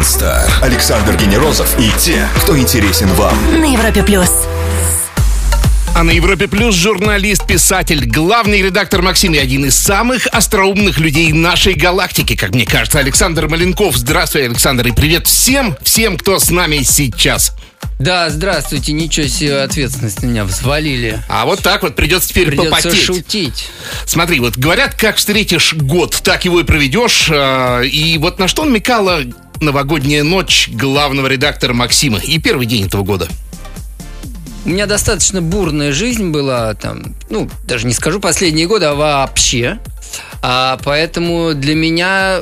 Weekend Star. Александр Генерозов и те, кто интересен вам. На Европе плюс. А на Европе Плюс журналист, писатель, главный редактор Максим и один из самых остроумных людей нашей галактики, как мне кажется, Александр Маленков. Здравствуй, Александр, и привет всем, всем, кто с нами сейчас. Да, здравствуйте, ничего себе ответственность на меня взвалили. А вот так вот придется теперь Придется попотеть. шутить. Смотри, вот говорят, как встретишь год, так его и проведешь. а, И вот на что намекала новогодняя ночь главного редактора Максима и первый день этого года. У меня достаточно бурная жизнь была, там, ну, даже не скажу последние годы, а вообще. А поэтому для меня,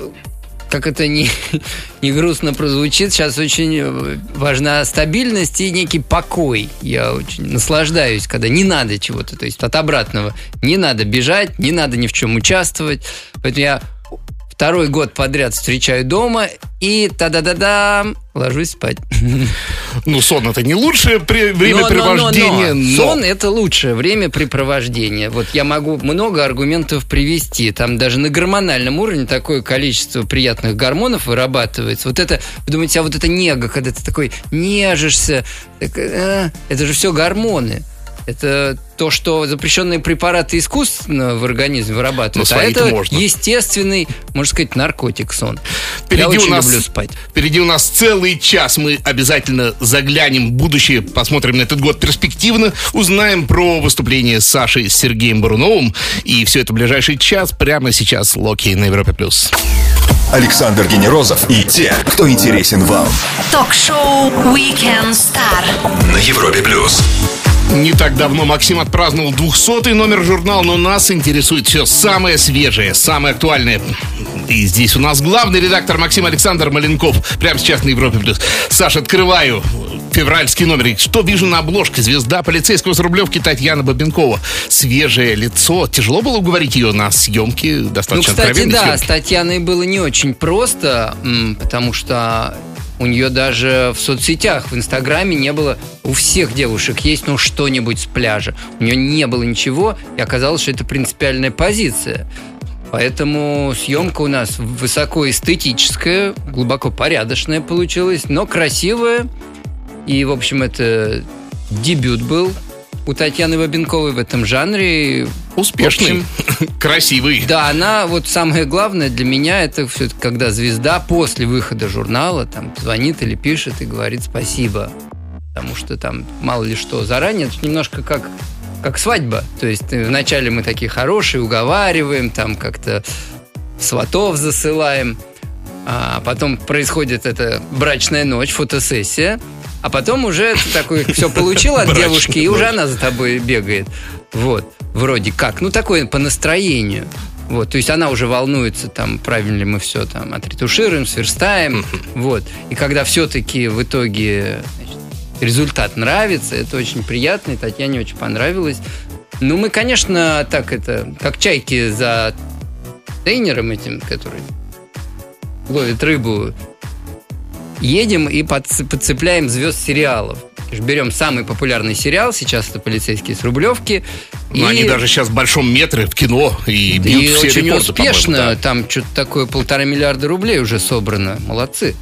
как это не, не грустно прозвучит, сейчас очень э, важна стабильность и некий покой. Я очень наслаждаюсь, когда не надо чего-то, то есть от обратного. Не надо бежать, не надо ни в чем участвовать. Поэтому я второй год подряд встречаю дома и та-да-да-да ложусь спать. Ну, сон это не лучшее пре- Но- но- времяпрепровождение, но- но... Сон это лучшее времяпрепровождение. Вот я могу много аргументов привести. Там даже на гормональном уровне такое количество приятных гормонов вырабатывается. Вот это, вы думаете, а вот это нега, когда ты такой нежишься, так, э, это же все гормоны. Это то, что запрещенные препараты искусственно в организме вырабатывают. А это можно. естественный, можно сказать, наркотик сон. Впереди я очень у нас, люблю спать. Впереди у нас целый час. Мы обязательно заглянем в будущее, посмотрим на этот год перспективно, узнаем про выступление Саши с Сергеем Буруновым. И все это в ближайший час, прямо сейчас, Локи на Европе+. плюс. Александр Генерозов и те, кто интересен вам. Ток-шоу Weekend Star. На Европе Плюс. Не так давно Максим отпраздновал 200-й номер журнала, но нас интересует все самое свежее, самое актуальное. И здесь у нас главный редактор Максим Александр Маленков. Прямо сейчас на Европе+. плюс. Саша, открываю февральский номер. Что вижу на обложке? Звезда полицейского с Рублевки Татьяна Бабенкова. Свежее лицо. Тяжело было уговорить ее на съемки Ну, достаточно кстати, откровенной да, съемки. с Татьяной было не очень просто, потому что у нее даже в соцсетях, в Инстаграме не было... У всех девушек есть, ну, что-нибудь с пляжа. У нее не было ничего, и оказалось, что это принципиальная позиция. Поэтому съемка у нас высокоэстетическая, глубоко порядочная получилась, но красивая. И, в общем, это дебют был у Татьяны Бабенковой в этом жанре. Успешный, общем, красивый. да, она вот самое главное для меня это все когда звезда после выхода журнала там звонит или пишет и говорит спасибо, потому что там мало ли что заранее это немножко как как свадьба, то есть э, вначале мы такие хорошие уговариваем, там как-то сватов засылаем, а потом происходит эта брачная ночь, фотосессия, а потом уже ты такой все получил от девушки, и уже она за тобой бегает. Вот, вроде как. Ну, такое по настроению. Вот, то есть она уже волнуется, там, правильно ли мы все там отретушируем, сверстаем. Вот. И когда все-таки в итоге значит, результат нравится, это очень приятно, и Татьяне очень понравилось. Ну, мы, конечно, так это, как чайки за тренером этим, который ловит рыбу, едем и подц- подцепляем звезд сериалов. Берем самый популярный сериал, сейчас это «Полицейские с Рублевки». Но они даже сейчас в большом метре в кино и бьют и все очень рекорды, успешно. да. Там что-то такое полтора миллиарда рублей уже собрано. Молодцы.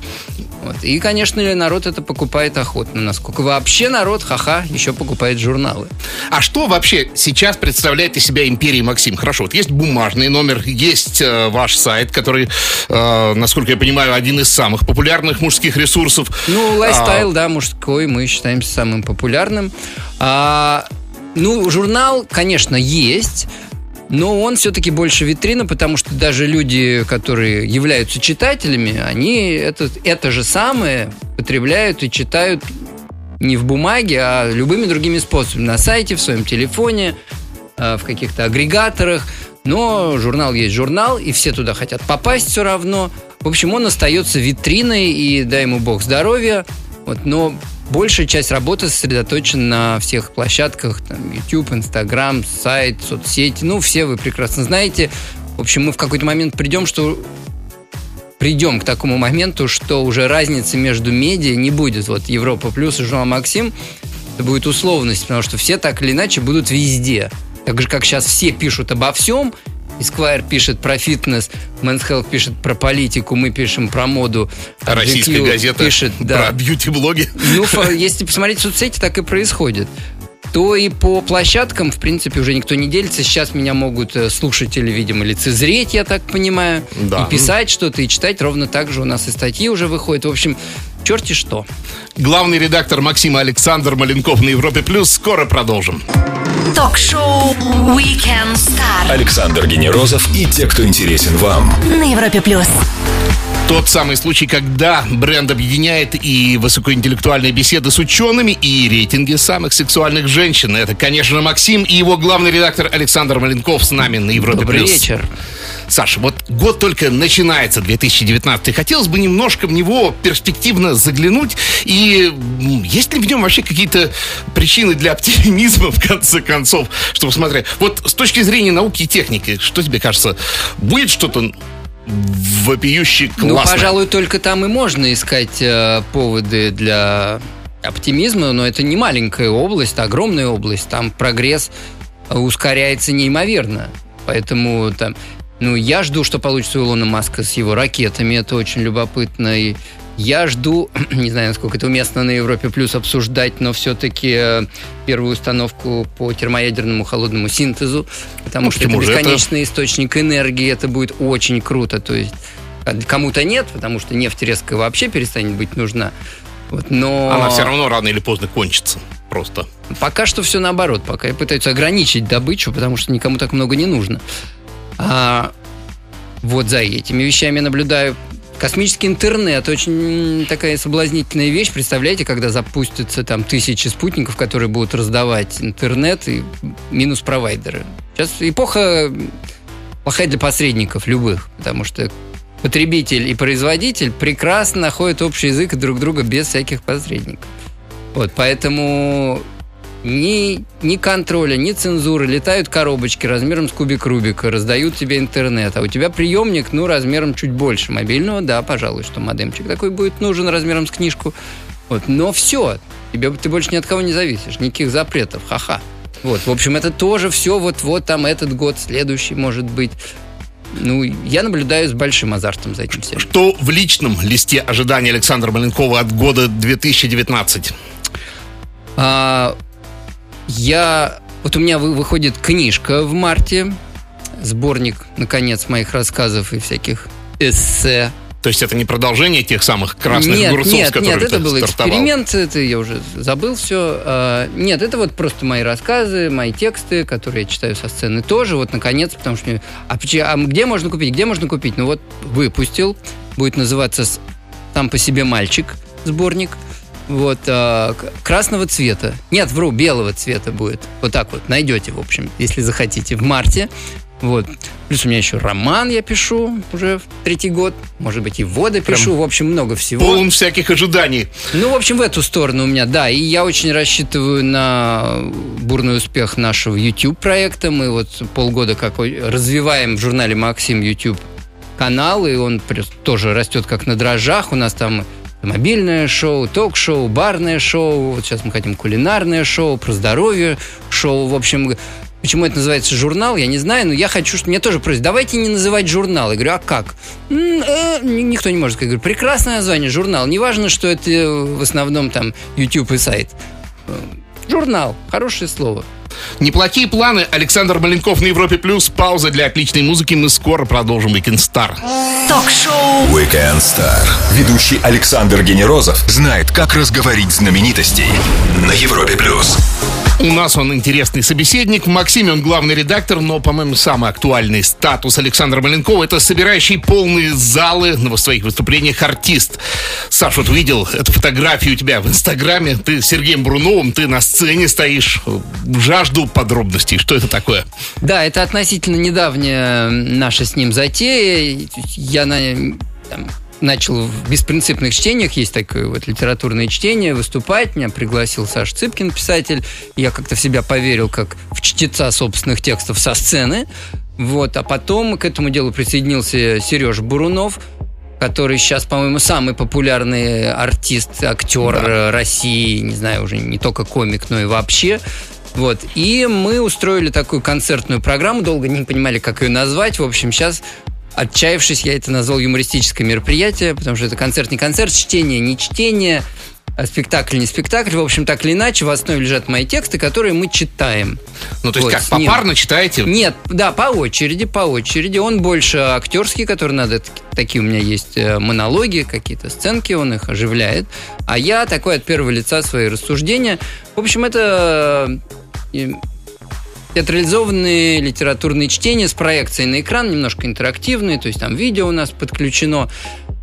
Вот. И, конечно, народ это покупает охотно. Насколько вообще народ, ха-ха, еще покупает журналы. А что вообще сейчас представляет из себя империя Максим? Хорошо, вот есть бумажный номер, есть э, ваш сайт, который, э, насколько я понимаю, один из самых популярных мужских ресурсов. Ну, лайфстайл, А, да, мужской, мы считаемся самым популярным. А, ну, журнал, конечно, есть, но он все-таки больше витрина, потому что даже люди, которые являются читателями, они это, это же самое потребляют и читают не в бумаге, а любыми другими способами. На сайте, в своем телефоне, э, в каких-то агрегаторах. Но журнал есть журнал, и все туда хотят попасть все равно. В общем, он остается витриной, и дай ему бог здоровья. Вот, но большая часть работы сосредоточена на всех площадках, там, YouTube, Instagram, сайт, соцсети. Ну, все вы прекрасно знаете. В общем, мы в какой-то момент придем, что придем к такому моменту, что уже разницы между медиа не будет. Вот Европа плюс и журнал Максим, это будет условность, потому что все так или иначе будут везде. Так же, как сейчас все пишут обо всем, Esquire пишет про фитнес, Men's Health пишет про политику, мы пишем про моду. А российская GQ газета пишет, про да. бьюти-блоги. Ну, если посмотреть соцсети, так и происходит. То и по площадкам, в принципе, уже никто не делится. Сейчас меня могут э, слушатели, видимо, лицезреть, я так понимаю. Да. И писать что-то, и читать. Ровно так же у нас и статьи уже выходят. В общем, черти что. Главный редактор Максима Александр Маленков на Европе Плюс. Скоро продолжим. Ток-шоу Weekend Star Александр Генерозов и те, кто интересен вам. на Европе плюс. Тот самый случай, когда бренд объединяет и высокоинтеллектуальные беседы с учеными, и рейтинги самых сексуальных женщин. Это, конечно, Максим и его главный редактор Александр Маленков с нами на Европе Добрый Плюс. вечер. Саша, вот год только начинается, 2019. Хотелось бы немножко в него перспективно заглянуть. И есть ли в нем вообще какие-то причины для оптимизма, в конце концов, чтобы смотреть? Вот с точки зрения науки и техники, что тебе кажется, будет что-то вопиюще классное? Ну, пожалуй, только там и можно искать э, поводы для оптимизма, но это не маленькая область, а огромная область. Там прогресс ускоряется неимоверно. Поэтому там, ну, я жду, что получится у Илона Маска с его ракетами. Это очень любопытно. И я жду, не знаю, насколько это уместно на Европе плюс обсуждать, но все-таки первую установку по термоядерному холодному синтезу, потому Ну, что это же? Это- бесконечный источник энергии, это будет очень круто. То есть а кому-то нет, потому что нефть резко вообще перестанет быть нужна. Вот, но Она все равно рано или поздно кончится. Просто. пока что все наоборот, пока пытаются ограничить добычу, потому что никому так много не нужно. А вот за этими вещами наблюдаю. Космический интернет очень такая соблазнительная вещь. Представляете, когда запустятся там тысячи спутников, которые будут раздавать интернет и минус провайдеры. Сейчас эпоха плохая для посредников любых, потому что потребитель и производитель прекрасно находят общий язык друг друга без всяких посредников. Вот, поэтому ни, ни контроля, ни цензуры. Летают коробочки размером с кубик Рубика, раздают тебе интернет. А у тебя приемник, ну, размером чуть больше мобильного. Да, пожалуй, что модемчик такой будет нужен размером с книжку. Вот, но все, тебе, ты больше ни от кого не зависишь, никаких запретов, ха-ха. Вот, в общем, это тоже все вот-вот там этот год, следующий, может быть. Ну, я наблюдаю с большим азартом за этим всем. Что в личном листе ожидания Александра Маленкова от года 2019? А, я... Вот у меня вы- выходит книжка в марте, сборник, наконец, моих рассказов и всяких эссе. То есть это не продолжение тех самых красных нет, огурцов, нет, с которыми нет, это был стартовал? эксперимент, это я уже забыл все. нет, это вот просто мои рассказы, мои тексты, которые я читаю со сцены тоже. Вот, наконец, потому что... мне- А, а где можно купить? Где можно купить? Ну вот, выпустил. Будет называться «Сам по себе мальчик» сборник. Вот, к- красного цвета. Нет, вру, белого цвета будет. Вот так вот, найдете, в общем, если захотите, в марте. Вот. Плюс у меня еще роман я пишу уже в третий год. Может быть, и воды пишу. В общем, много всего. Полон всяких ожиданий. Ну, в общем, в эту сторону у меня, да. И я очень рассчитываю на бурный успех нашего YouTube-проекта. Мы вот полгода как развиваем в журнале «Максим» YouTube канал, и он прям тоже растет как на дрожжах. У нас там мобильное шоу, ток-шоу, барное шоу. Вот сейчас мы хотим кулинарное шоу, про здоровье шоу. В общем, Почему это называется журнал, я не знаю, но я хочу, что мне тоже просят, давайте не называть журнал. Я говорю, а как? «М, э, ни- никто не может. Я говорю, прекрасное название, журнал. Неважно, что это э, в основном там YouTube и сайт. Э, Журнал, хорошее слово. Неплохие планы. Александр Маленков на Европе Плюс. Пауза для отличной музыки. Мы скоро продолжим Weekend Star. Ток-шоу Weekend Star. Ведущий Александр Генерозов знает, как разговорить знаменитостей на Европе плюс. У нас он интересный собеседник. В Максиме он главный редактор, но, по-моему, самый актуальный статус Александра Маленкова это собирающий полные залы в своих выступлениях артист. Саш, вот увидел эту фотографию у тебя в Инстаграме. Ты с Сергеем Бруновым, ты на сцене стоишь. Жажду подробностей. Что это такое? Да, это относительно недавняя наша с ним затея. Я на, там, начал в беспринципных чтениях, есть такое вот литературное чтение, выступать. Меня пригласил Саш Цыпкин, писатель. Я как-то в себя поверил, как в чтеца собственных текстов со сцены. Вот, а потом к этому делу присоединился Сереж Бурунов, который сейчас, по-моему, самый популярный артист, актер Да. России, не знаю, уже не только комик, но и вообще. Вот. И мы устроили такую концертную программу, долго не понимали, как ее назвать. В общем, сейчас Отчаявшись, я это назвал юмористическое мероприятие, потому что это концерт не концерт, чтение не чтение, а спектакль не спектакль. В общем, так или иначе, в основе лежат мои тексты, которые мы читаем. Ну, то есть Вот, как, попарно читаете? Нет, да, по очереди, по очереди. Он больше актерский, который надо, такие у меня есть э, монологи, какие-то сценки, он их оживляет. А я такой от первого лица свои рассуждения. В общем, это э, театрализованные литературные чтения с проекцией на экран, немножко интерактивные, то есть там видео у нас подключено.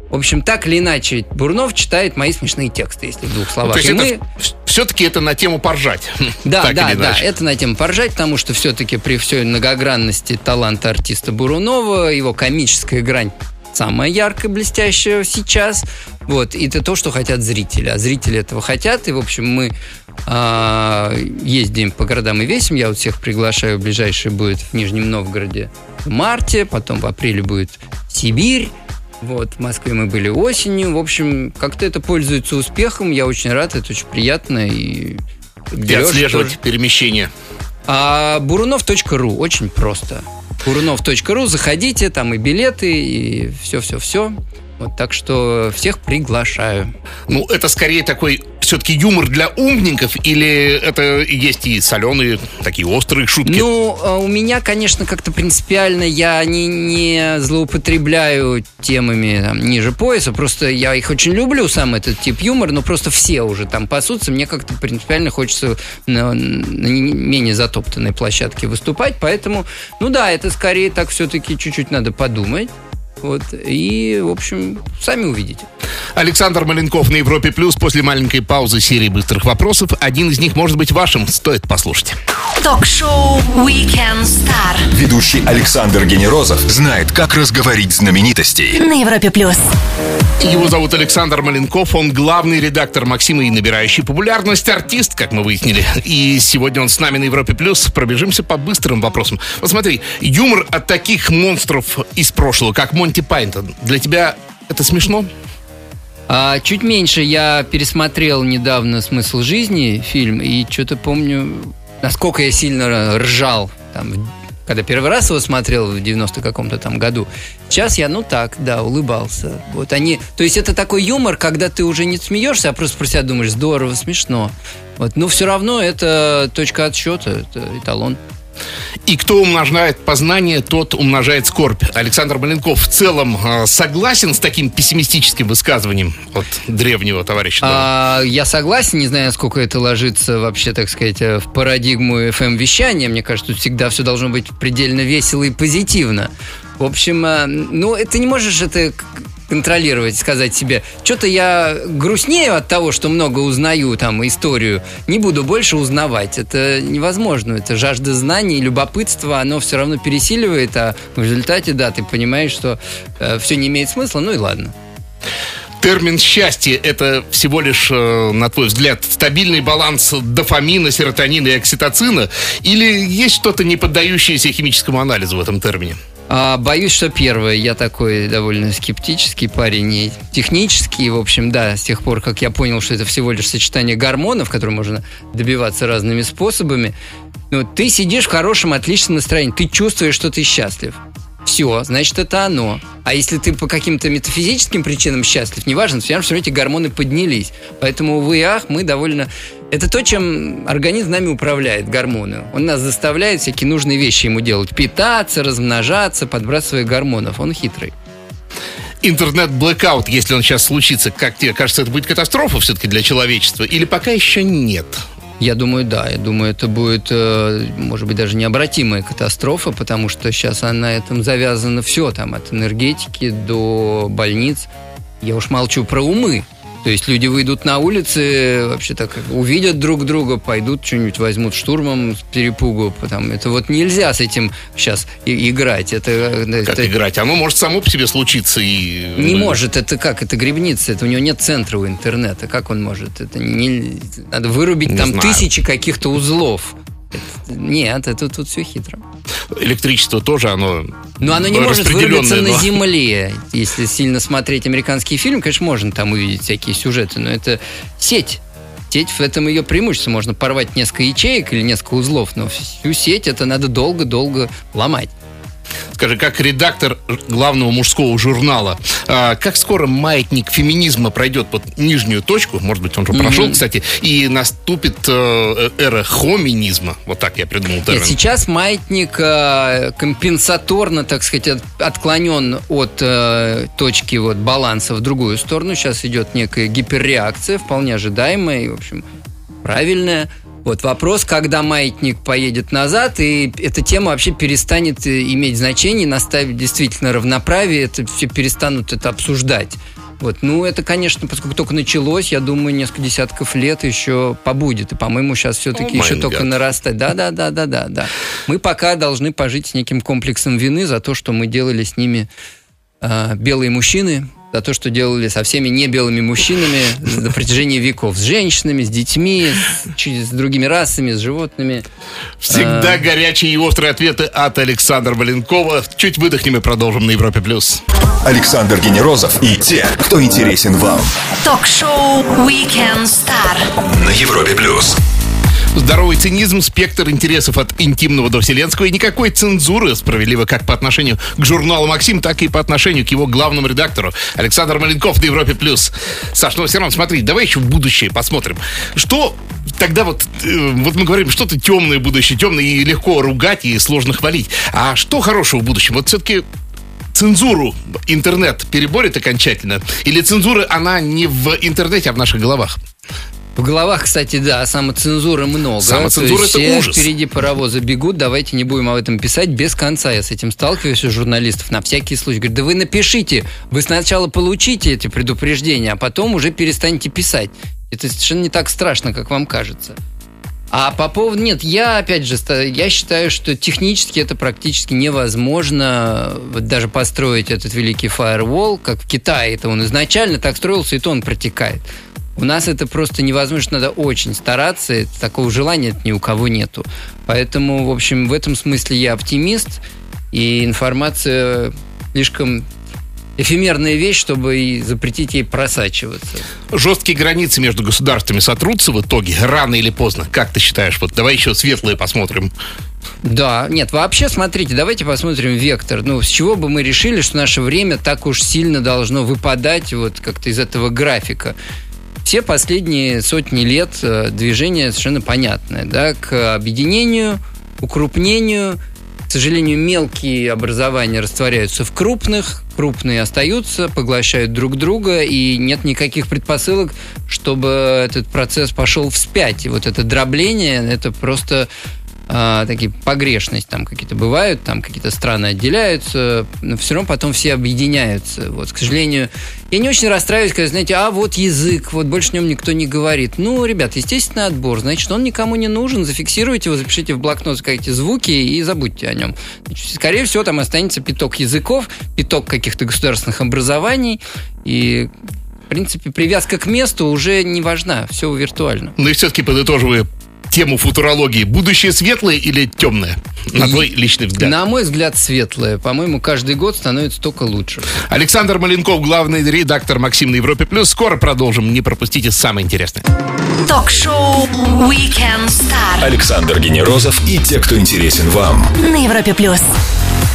В общем, так или иначе, Бурнов читает мои смешные тексты, если в двух Ну, словах. то есть И это мы- все-таки это на тему поржать. да, да, да, это на тему поржать, потому что все-таки при всей многогранности таланта артиста Бурунова, его комическая грань самая яркая, блестящая сейчас. Вот, и это то, что хотят зрители. А зрители этого хотят. И, в общем, мы а, ездим по городам и весим. Я вот всех приглашаю. Ближайший будет в Нижнем Новгороде в марте, потом в апреле будет Сибирь. Вот, в Москве мы были осенью. В общем, как-то это пользуется успехом. Я очень рад, это очень приятно. И Где отслеживать тоже. перемещение. а бурунов.ру, очень просто. Бурунов.ру, заходите, там и билеты, и все-все-все. Вот так что всех приглашаю. Ну, это скорее такой все-таки юмор для умников, или это есть и соленые, такие острые шутки? Ну, а у меня, конечно, как-то принципиально я не, не злоупотребляю темами там, ниже пояса, просто я их очень люблю, сам этот тип юмора, но просто все уже там пасутся, мне как-то принципиально хочется на, на не- менее затоптанной площадке выступать, поэтому, ну да, это скорее так все-таки чуть-чуть надо подумать. Вот, и, в общем, сами увидите. Александр Маленков на Европе Плюс после маленькой паузы серии быстрых вопросов. Один из них может быть вашим, стоит послушать. Ток-шоу Weekend Star Ведущий Александр Генерозов знает, как разговорить знаменитостей. на Европе плюс. Его зовут Александр Маленков, он главный редактор Максима и набирающий популярность артист, как мы выяснили. И сегодня он с нами на Европе Плюс. Пробежимся по быстрым вопросам. Вот смотри, юмор от таких монстров из прошлого, как Монти Пайтон, для тебя это смешно? А чуть меньше я пересмотрел недавно «Смысл жизни» фильм, и что-то помню, насколько я сильно ржал, там, когда первый раз его смотрел в 90 каком-то там году. Сейчас я, ну так, да, улыбался. Вот они, то есть это такой юмор, когда ты уже не смеешься, а просто про себя думаешь, здорово, смешно. Вот, но все равно это точка отсчета, это эталон. И кто умножает познание, тот умножает скорбь. Александр Маленков в целом э, согласен с таким пессимистическим высказыванием от древнего товарища? А, я согласен, не знаю, насколько это ложится вообще, так сказать, э, в парадигму FM-вещания. Мне кажется, тут всегда все должно быть предельно весело и позитивно. В общем, э, ну, это не можешь это контролировать, сказать себе, что-то я грустнею от того, что много узнаю там историю, не буду больше узнавать. Это невозможно. Это жажда знаний, любопытство, оно все равно пересиливает, а в результате, да, ты понимаешь, что все не имеет смысла, ну и ладно. Термин «счастье» — это всего лишь, э, на твой взгляд, стабильный баланс дофамина, серотонина и окситоцина? Или есть что-то не поддающееся химическому анализу в этом термине? А, боюсь, что первое. Я такой довольно скептический парень и технический. В общем, да, с тех пор, как я понял, что это всего лишь сочетание гормонов, которые можно добиваться разными способами. Ну, ты сидишь в хорошем, отличном настроении. Ты чувствуешь, что ты счастлив. Все, значит, это оно. А если ты по каким-то метафизическим причинам счастлив, неважно, все равно эти гормоны поднялись. Поэтому, увы и ах, мы довольно... Это то, чем организм нами управляет, гормоны. Он нас заставляет всякие нужные вещи ему делать. Питаться, размножаться, подбрасывая гормонов. Он хитрый. Интернет-блэкаут, если он сейчас случится, как тебе кажется, это будет катастрофа все-таки для человечества? Или пока еще нет? Я думаю, да. Я думаю, это будет, э, может быть, даже необратимая катастрофа, потому что сейчас на этом завязано все, там, от энергетики до больниц. Я уж молчу про умы. То есть люди выйдут на улицы, вообще так увидят друг друга, пойдут что-нибудь возьмут штурмом с перепугу. Потому это вот нельзя с этим сейчас и- играть. Это, Как это играть? Оно может само по себе случиться и... не может. Это как? Это грибница. Это у него нет центра у интернета. Как он может? Это не, надо вырубить Не там знаю. тысячи каких-то узлов. Нет, это тут все хитро. Электричество тоже, оно Но оно не может вырубиться распределенное, на но- Земле. Если сильно смотреть американские фильмы, конечно, можно там увидеть всякие сюжеты, но это сеть. Сеть в этом ее преимущество. Можно порвать несколько ячеек или несколько узлов, но всю сеть это надо долго-долго ломать. Скажи, как редактор главного мужского журнала, а, как скоро маятник феминизма пройдет под нижнюю точку, может быть, он уже прошел, кстати, и наступит э, эра хоминизма? Вот так я придумал термин. Нет, сейчас маятник э, компенсаторно, так сказать, от- отклонен от э, точки вот, баланса в другую сторону. Сейчас идет некая гиперреакция, вполне ожидаемая и, в общем, правильная. Вот вопрос, когда маятник поедет назад, и эта тема вообще перестанет э, иметь значение, наставить действительно равноправие, это все перестанут это обсуждать. Вот, ну, это, конечно, поскольку только началось, я думаю, несколько десятков лет еще побудет. И, по-моему, сейчас все-таки Oh еще my только God. нарастать. Да, да, да, да, да, да. Мы пока должны пожить с неким комплексом вины за то, что мы делали с ними а, белые мужчины, за то, что делали со всеми не белыми мужчинами на протяжении веков. С женщинами, с детьми, с, с другими расами, с животными. Всегда горячие и острые ответы от Александра Валенкова. Чуть выдохнем и продолжим на Европе+. плюс. Александр Генерозов и те, кто интересен вам. Ток-шоу Weekend Star. На Европе плюс. Здоровый цинизм, спектр интересов от интимного до вселенского и никакой цензуры, справедливо как по отношению к журналу «Максим», так и по отношению к его главному редактору Александр Маленков на Европе+. плюс. Саш, ну все равно смотри, давай еще в будущее посмотрим. Что тогда вот, э, вот мы говорим, что-то темное будущее, темное и легко ругать, и сложно хвалить. А что хорошего в будущем? Вот все-таки цензуру интернет переборет окончательно? Или цензура, она не в интернете, а в наших головах? В головах, кстати, да, самоцензуры много. Самоцензура То есть это все ужас. Впереди паровозы бегут, давайте не будем об этом писать без конца. Я с этим сталкиваюсь у журналистов на всякий случай. Говорю, да вы напишите, вы сначала получите эти предупреждения, а потом уже перестанете писать. Это совершенно не так страшно, как вам кажется. А по поводу... Нет, я, опять же, я считаю, что технически это практически невозможно вот даже построить этот великий фаервол, как в Китае. Это он изначально так строился, и то он протекает. У нас это просто невозможно, надо очень стараться, это- такого желания ни у кого нету. Поэтому, в общем, в этом смысле я оптимист, и информация слишком эфемерная вещь, чтобы и запретить ей просачиваться. Жесткие границы между государствами сотрутся в итоге, рано или поздно. Как ты считаешь? Вот давай еще светлые посмотрим. Да, нет, вообще, смотрите, давайте посмотрим вектор. Ну, с чего бы мы решили, что наше время так уж сильно должно выпадать вот как-то из этого графика? Все последние сотни лет э, движение совершенно понятное, да, к объединению, укрупнению. К сожалению, мелкие образования растворяются в крупных, крупные остаются, поглощают друг друга, и нет никаких предпосылок, чтобы этот процесс пошел вспять. И вот это дробление, это просто а, такие погрешности там какие-то бывают, там какие-то страны отделяются, но все равно потом все объединяются. Вот, к сожалению, я не очень расстраиваюсь, когда, знаете, а вот язык, вот больше о нем никто не говорит. Ну, ребят, естественный отбор, значит, он никому не нужен, зафиксируйте его, запишите в блокнот, скажите звуки и забудьте о нем. Значит, скорее всего, там останется пяток языков, пяток каких-то государственных образований, и в принципе, привязка к месту уже не важна, все виртуально. Ну и все-таки подытоживая тему футурологии. Будущее светлое или темное? На твой личный взгляд. На мой взгляд, светлое. По-моему, каждый год становится только лучше. Александр Маленков, главный редактор Максим на Европе Плюс. Скоро продолжим. Не пропустите самое интересное. Ток-шоу Weekend Star Александр Генерозов и те, кто интересен вам. на Европе плюс.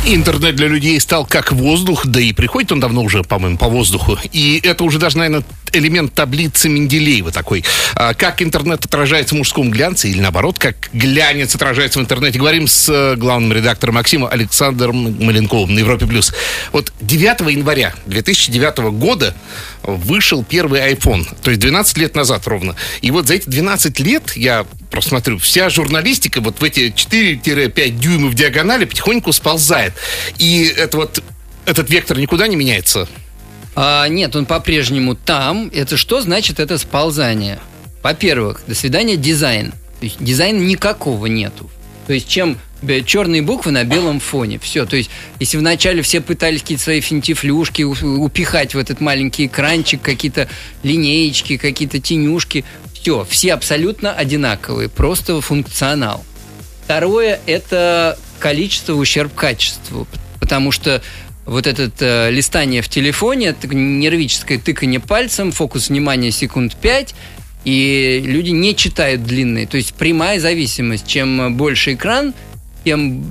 Интернет для людей стал как воздух, да и приходит он давно уже, по-моему, по воздуху. И это уже даже, наверное, элемент таблицы Менделеева такой. А, Как интернет отражается в мужском глянце или наоборот, как глянец отражается в интернете. Говорим с э, главным редактором Максима Александром Маленковым на Европе+. плюс. Вот 9 января 2009 года вышел первый iPhone, то есть 12 лет назад ровно. И вот за эти 12 лет, я просто вся журналистика вот в эти 4-5 дюймов диагонали потихоньку сползает. И это вот этот вектор никуда не меняется. А, нет, он по-прежнему там. Это что значит это сползание? Во-первых, до свидания дизайн. То есть дизайна никакого нету. То есть чем черные буквы на белом фоне. Все. То есть, если вначале все пытались какие-то свои финтифлюшки упихать в этот маленький экранчик, какие-то линеечки, какие-то тенюшки, все, все абсолютно одинаковые, просто функционал. Второе – это количество ущерб качеству, потому что вот это э, листание в телефоне, нервическое тыкание пальцем, фокус внимания секунд 5, И люди не читают длинные. То есть прямая зависимость. Чем больше экран, тем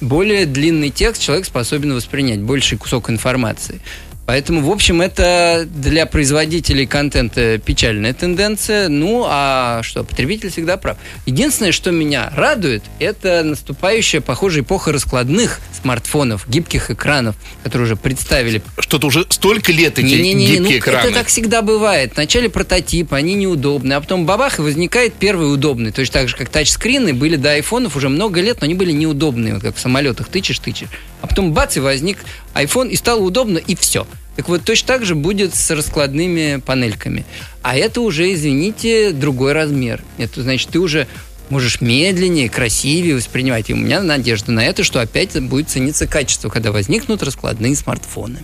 более длинный текст человек способен воспринять, больший кусок информации. Поэтому, в общем, это для производителей контента печальная тенденция. Ну, а что, потребитель всегда прав. Единственное, что меня радует, это наступающая, похоже, эпоха раскладных смартфонов, гибких экранов, которые уже представили. Что-то уже столько лет эти Не, не, не, гибкие ну, экраны. Это так всегда бывает. Вначале прототип, они неудобны, а потом бабах, и возникает первый удобный. Точно так же, как тачскрины были до айфонов уже много лет, но они были неудобные, вот как в самолетах тычешь, тычешь. А потом бац, и возник iPhone, и стало удобно, и все. Так вот, точно так же будет с раскладными панельками. А это уже, извините, другой размер. Это значит, ты уже можешь медленнее, красивее воспринимать. И у меня надежда на это, что опять будет цениться качество, когда возникнут раскладные смартфоны.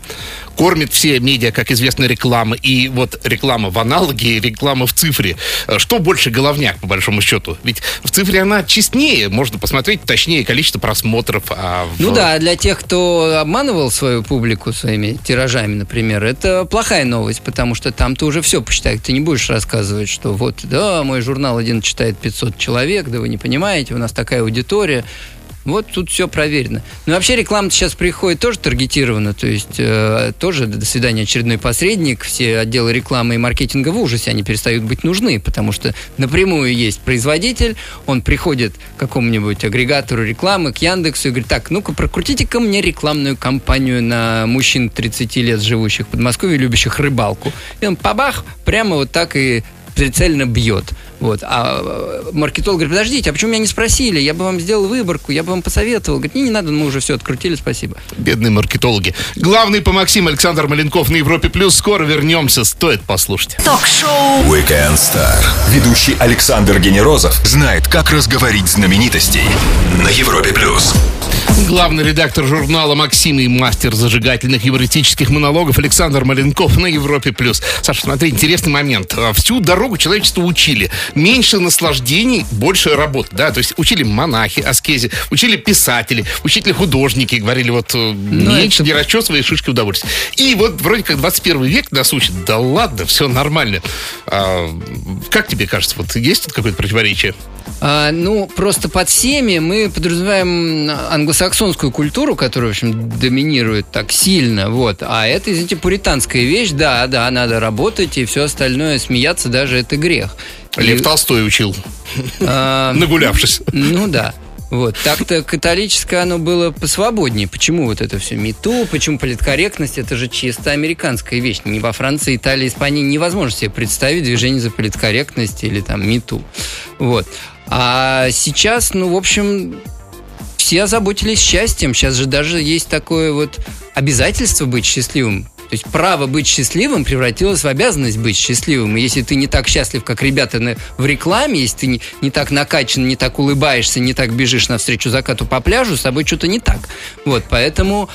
Кормит все медиа, как известно, реклама. И вот реклама в аналоге, и реклама в цифре. Что больше головняк, по большому счету? Ведь в цифре она честнее, можно посмотреть точнее количество просмотров. А в... Ну да, для тех, кто обманывал свою публику своими тиражами, например, это плохая новость, потому что там ты уже все посчитаешь. Ты не будешь рассказывать, что вот, да, мой журнал один читает 500 человек, да вы не понимаете, у нас такая аудитория. Вот тут все проверено. Ну, вообще реклама сейчас приходит тоже таргетированно, то есть э, тоже до свидания очередной посредник, все отделы рекламы и маркетинга в ужасе, они перестают быть нужны, потому что напрямую есть производитель, он приходит к какому-нибудь агрегатору рекламы, к Яндексу и говорит, так, ну-ка прокрутите-ка мне рекламную кампанию на мужчин 30 лет, живущих в Подмосковье, любящих рыбалку. И он пабах, прямо вот так и прицельно бьет. Вот. А э, маркетолог говорит, подождите, а почему меня не спросили? Я бы вам сделал выборку, я бы вам посоветовал. Говорит, не, не надо, мы уже все открутили, спасибо. Бедные маркетологи. Главный по Максим Александр Маленков на Европе Плюс. Скоро вернемся, стоит послушать. Ток-шоу Weekend Star. Ведущий Александр Генерозов знает, как разговорить знаменитостей на Европе плюс. Главный редактор журнала «Максим» и мастер зажигательных юмористических монологов Александр Маленков на Европе+. плюс. Саша, смотри, интересный момент. Всю дорогу человечество учили. Меньше наслаждений, больше работы. Да? То есть учили монахи, аскези, учили писатели, учители художники. Говорили, вот э, меньше не расчесывай шишки удовольствия. И вот вроде как 21 век нас учит. Да ладно, все нормально. А, как тебе кажется, вот есть тут какое-то противоречие? А, ну, просто под всеми мы подразумеваем англосаксонскую культуру, которая, в общем, доминирует так сильно, вот. А это, извините, пуританская вещь, да, да, надо работать, и все остальное, смеяться даже это грех. Лев И- Толстой учил, а, нагулявшись. Ну да. Вот. Так-то католическое оно было посвободнее. Почему вот это все мету, почему политкорректность? Это же чисто американская вещь. Не во Франции, Италии, Испании невозможно себе представить движение за политкорректность или там мету. Вот. А сейчас, ну, в общем, все озаботились счастьем. Сейчас же даже есть такое вот обязательство быть счастливым. То есть право быть счастливым превратилось в обязанность быть счастливым. И если ты не так счастлив, как ребята на- в рекламе, если ты не, не так накачан, не так улыбаешься, не так бежишь навстречу закату по пляжу, с тобой что-то не так. Вот, поэтому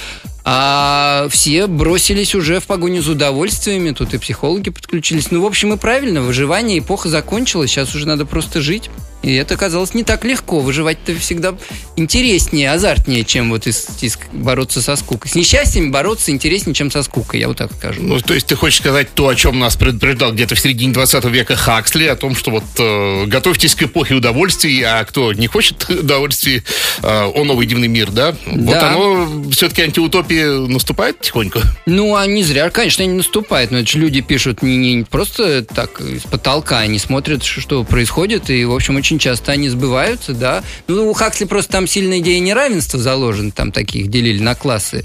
а все бросились уже в погоню за удовольствиями, тут и психологи подключились. Ну, в общем, и правильно, выживание, эпоха закончилась, сейчас уже надо просто жить. И это оказалось не так легко. Выживать-то всегда интереснее, азартнее, чем вот из- из- бороться со скукой. С несчастьями бороться интереснее, чем со скукой, я вот так скажу. Ну, то есть ты хочешь сказать то, о чем нас предупреждал где-то в середине 20 века Хаксли, о том, что вот э, готовьтесь к эпохе удовольствий, а кто не хочет удовольствий, э, о новый дивный мир, да? Вот Да. оно все-таки антиутопия наступает тихоньку. Ну, а не зря, конечно, они наступают, но это же люди пишут не, не просто так из потолка, они смотрят, что происходит, и, в общем, очень часто они сбываются, да. Ну, у Хаксли просто там сильная идея неравенства заложена, там таких делили на классы.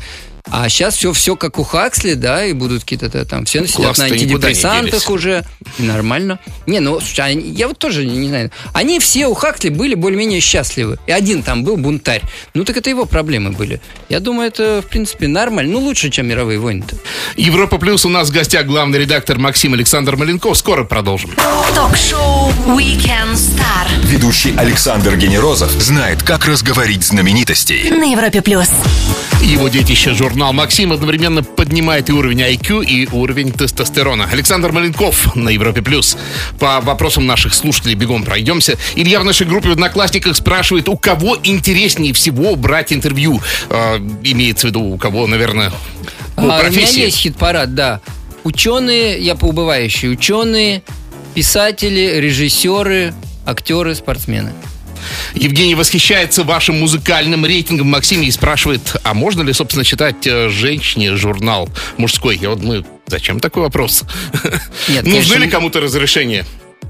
А сейчас все, все как у Хаксли, да, и будут какие-то там все сидят на антидепрессантах уже. И нормально. Не, ну, слушай, они- я вот тоже не знаю. Они все у Хаксли были более-менее счастливы. И один там был бунтарь. Ну, так это его проблемы были. Я думаю, это, в принципе, нормально. Ну, лучше, чем мировые войны-то. Европа Плюс у нас в гостях главный редактор Максим Александр Маленков. Скоро продолжим. Ток-шоу Weekend Star Ведущий Александр Генерозов знает, как разговорить знаменитостей. на Европе плюс. Его детище журнал «Максим» одновременно поднимает и уровень IQ, и уровень тестостерона. Александр Маленков на Европе+. плюс. По вопросам наших слушателей бегом пройдемся. Илья в нашей группе в Одноклассниках спрашивает, у кого интереснее всего брать интервью? Э, имеется в виду, у кого, наверное, по А, у меня есть хит-парад, да. Ученые, я поубывающий, ученые, писатели, режиссеры, актеры, спортсмены. Евгений восхищается вашим музыкальным рейтингом Максим и спрашивает, а можно ли, собственно, читать э, женщине журнал мужской? Я вот мы зачем такой вопрос? Нет, Нужны конечно, ли кому-то разрешение?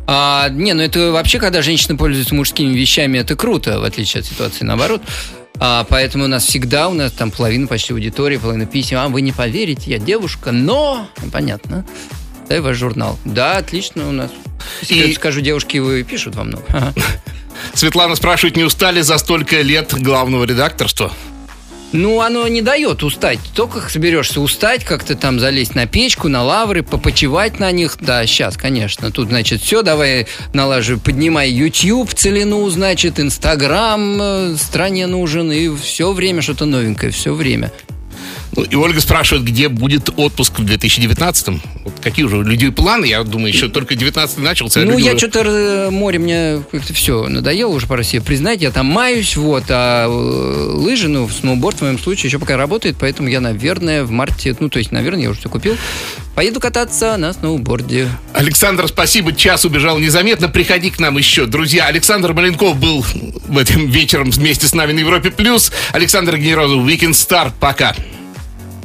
А, не, ну это вообще, когда женщина пользуется мужскими вещами, это круто, в отличие от ситуации наоборот. А, поэтому у нас всегда, у нас там половина почти аудитории, половина писем. А вы не поверите, я девушка, но... Ну, понятно. Дай ваш журнал. Да, отлично у нас. И- Скажу, девушки вы пишут во много. Ага. Светлана спрашивает, не устали за столько лет главного редакторства? Ну, оно не дает устать. Только соберешься устать, как-то там залезть на печку, на лавры, попочевать на них. Да, сейчас, конечно. Тут, значит, все, давай налаживай, поднимай YouTube целину, значит, Инстаграм э, стране нужен, и все время что-то новенькое, все время. Ну, и Ольга спрашивает, где будет отпуск в 2019-м? Вот какие уже у людей планы? Я думаю, еще только 19 начался. Ну, я уже- что-то море мне как-то все надоело уже по себе признать. Я там маюсь, вот, а э, лыжи, ну, сноуборд в моем случае еще пока работает, поэтому я, наверное, в марте, ну, то есть, наверное, я уже все купил, поеду кататься на сноуборде. Александр, спасибо, час убежал незаметно. Приходи к нам еще. Друзья, Александр Маленков был в этом вечером вместе с нами на Европе+. плюс. Александр Генерозов, Weekend Star. Пока.